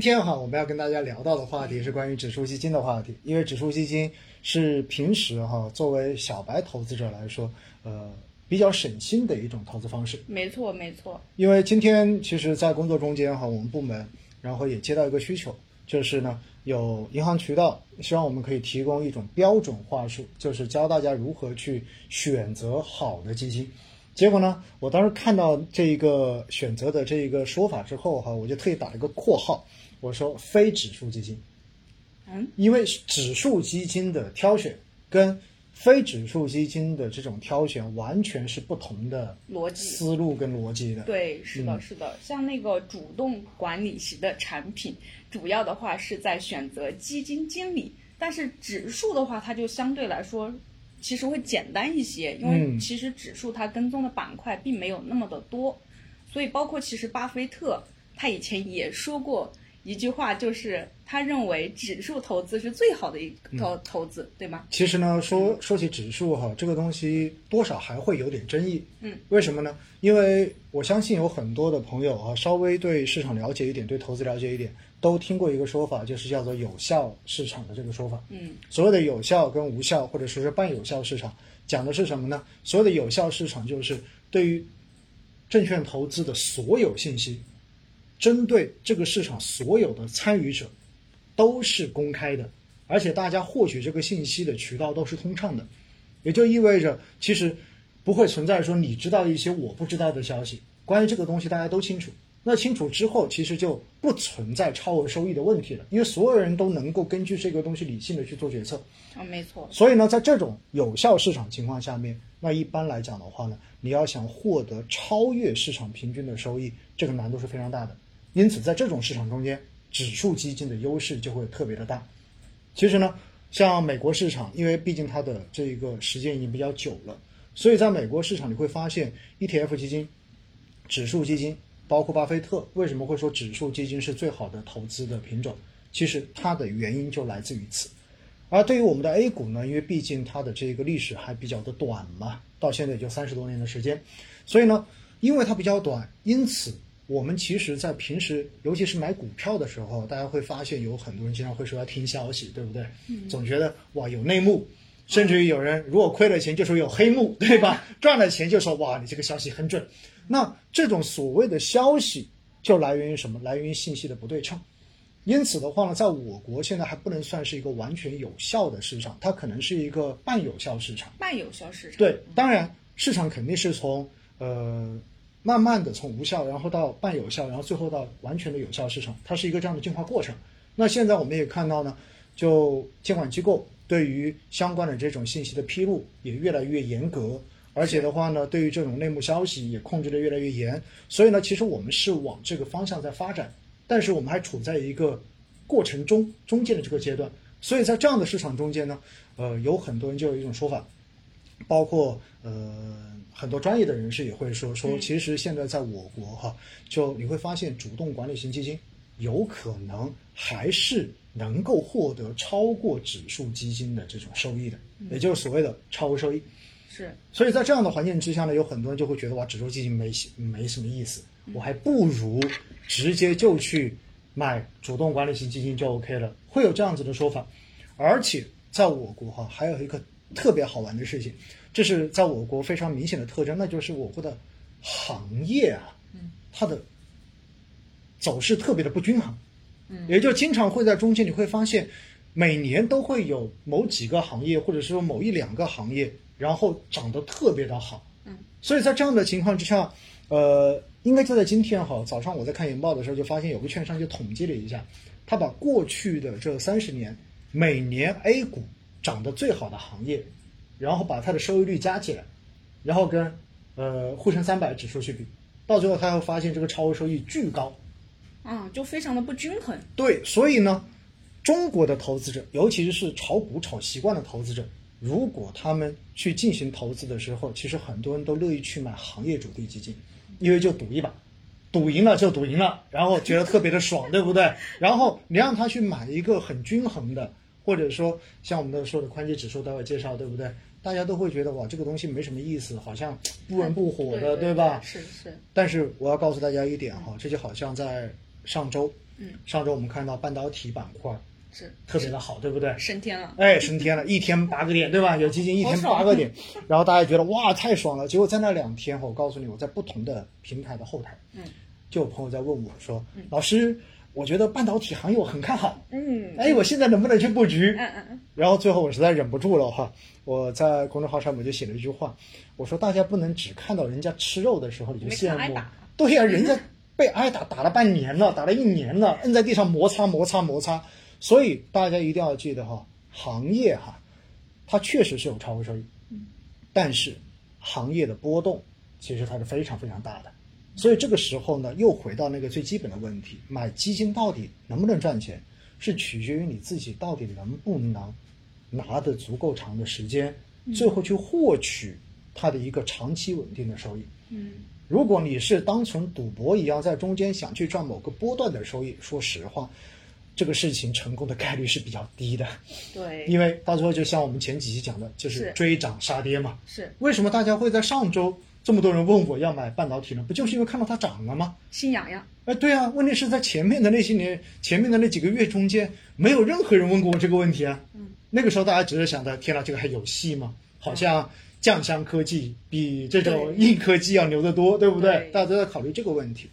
今天哈，我们要跟大家聊到的话题是关于指数基金的话题，因为指数基金是平时哈作为小白投资者来说，呃，比较省心的一种投资方式。没错，没错。因为今天其实，在工作中间哈，我们部门然后也接到一个需求，就是呢，有银行渠道希望我们可以提供一种标准话术，就是教大家如何去选择好的基金。结果呢，我当时看到这一个选择的这一个说法之后哈，我就特意打了一个括号。我说非指数基金，嗯，因为指数基金的挑选跟非指数基金的这种挑选完全是不同的逻辑思路跟逻辑的。对，是的，是的。像那个主动管理型的产品，主要的话是在选择基金经理，但是指数的话，它就相对来说其实会简单一些，因为其实指数它跟踪的板块并没有那么的多，所以包括其实巴菲特他以前也说过。一句话就是，他认为指数投资是最好的一投投资，对吗？其实呢，说说起指数哈，这个东西多少还会有点争议。嗯，为什么呢？因为我相信有很多的朋友啊，稍微对市场了解一点，对投资了解一点，都听过一个说法，就是叫做有效市场的这个说法。嗯，所谓的有效跟无效，或者说是半有效市场，讲的是什么呢？所谓的有效市场，就是对于证券投资的所有信息。针对这个市场所有的参与者，都是公开的，而且大家获取这个信息的渠道都是通畅的，也就意味着其实不会存在说你知道一些我不知道的消息。关于这个东西大家都清楚，那清楚之后其实就不存在超额收益的问题了，因为所有人都能够根据这个东西理性的去做决策。啊，没错。所以呢，在这种有效市场情况下面，那一般来讲的话呢，你要想获得超越市场平均的收益，这个难度是非常大的。因此，在这种市场中间，指数基金的优势就会特别的大。其实呢，像美国市场，因为毕竟它的这个时间已经比较久了，所以在美国市场你会发现，ETF 基金、指数基金，包括巴菲特为什么会说指数基金是最好的投资的品种？其实它的原因就来自于此。而对于我们的 A 股呢，因为毕竟它的这个历史还比较的短嘛，到现在也就三十多年的时间，所以呢，因为它比较短，因此。我们其实，在平时，尤其是买股票的时候，大家会发现有很多人经常会说要听消息，对不对？总觉得哇有内幕，甚至于有人如果亏了钱就说有黑幕，对吧？赚了钱就说哇你这个消息很准。那这种所谓的消息就来源于什么？来源于信息的不对称。因此的话呢，在我国现在还不能算是一个完全有效的市场，它可能是一个半有效市场。半有效市场。对，当然市场肯定是从呃。慢慢的从无效，然后到半有效，然后最后到完全的有效市场，它是一个这样的进化过程。那现在我们也看到呢，就监管机构对于相关的这种信息的披露也越来越严格，而且的话呢，对于这种内幕消息也控制的越来越严。所以呢，其实我们是往这个方向在发展，但是我们还处在一个过程中中间的这个阶段。所以在这样的市场中间呢，呃，有很多人就有一种说法，包括呃。很多专业的人士也会说说，其实现在在我国哈，就你会发现，主动管理型基金有可能还是能够获得超过指数基金的这种收益的，也就是所谓的超额收益。是。所以在这样的环境之下呢，有很多人就会觉得哇，指数基金没没什么意思，我还不如直接就去买主动管理型基金就 OK 了，会有这样子的说法。而且在我国哈，还有一个特别好玩的事情。这是在我国非常明显的特征，那就是我国的行业啊，它的走势特别的不均衡，也就经常会在中间你会发现，每年都会有某几个行业或者说某一两个行业，然后涨得特别的好，所以在这样的情况之下，呃，应该就在今天哈，早上我在看研报的时候就发现有个券商就统计了一下，他把过去的这三十年每年 A 股涨得最好的行业。然后把它的收益率加起来，然后跟呃沪深三百指数去比，到最后他会发现这个超额收益巨高，啊，就非常的不均衡。对，所以呢，中国的投资者，尤其是炒股炒习惯的投资者，如果他们去进行投资的时候，其实很多人都乐意去买行业主题基金，因为就赌一把，赌赢了就赌赢了，然后觉得特别的爽，对不对？然后你让他去买一个很均衡的，或者说像我们的说的宽基指数，待会介绍，对不对？大家都会觉得哇，这个东西没什么意思，好像不温不火的，对吧？是是。但是我要告诉大家一点哈，这就好像在上周，嗯，上周我们看到半导体板块是特别的好，对不对？升天了。哎，升天了，一天八个点，对吧？有基金一天八个点，然后大家觉得哇太爽了。结果在那两天，我告诉你，我在不同的平台的后台，嗯，就有朋友在问我说，老师，我觉得半导体行业我很看好，嗯。哎，我现在能不能去布局？嗯嗯嗯，然后最后我实在忍不住了哈，我在公众号上面就写了一句话，我说大家不能只看到人家吃肉的时候你就羡慕。对呀、人家被挨打打了半年了，打了一年了，摁在地上摩擦摩擦摩擦，所以大家一定要记得哈，行业哈，它确实是有超额收益，但是行业的波动其实它是非常非常大的。所以这个时候呢，又回到那个最基本的问题：买基金到底能不能赚钱，是取决于你自己到底能不能拿得足够长的时间，最后去获取它的一个长期稳定的收益。嗯，如果你是当成赌博一样，在中间想去赚某个波段的收益，说实话，这个事情成功的概率是比较低的，对，因为到最后就像我们前几期讲的，就是是追涨杀跌嘛。是为什么大家会在上周这么多人问我要买半导体呢？不就是因为看到它涨了吗？心痒痒。哎，对啊，问题是在前面的那些年，前面的那几个月中间，没有任何人问过我这个问题啊。嗯，那个时候大家只是想着，天呐，这个还有戏吗？好像酱香科技比这种硬科技要牛得多，对不对？对大家都在考虑这个问题。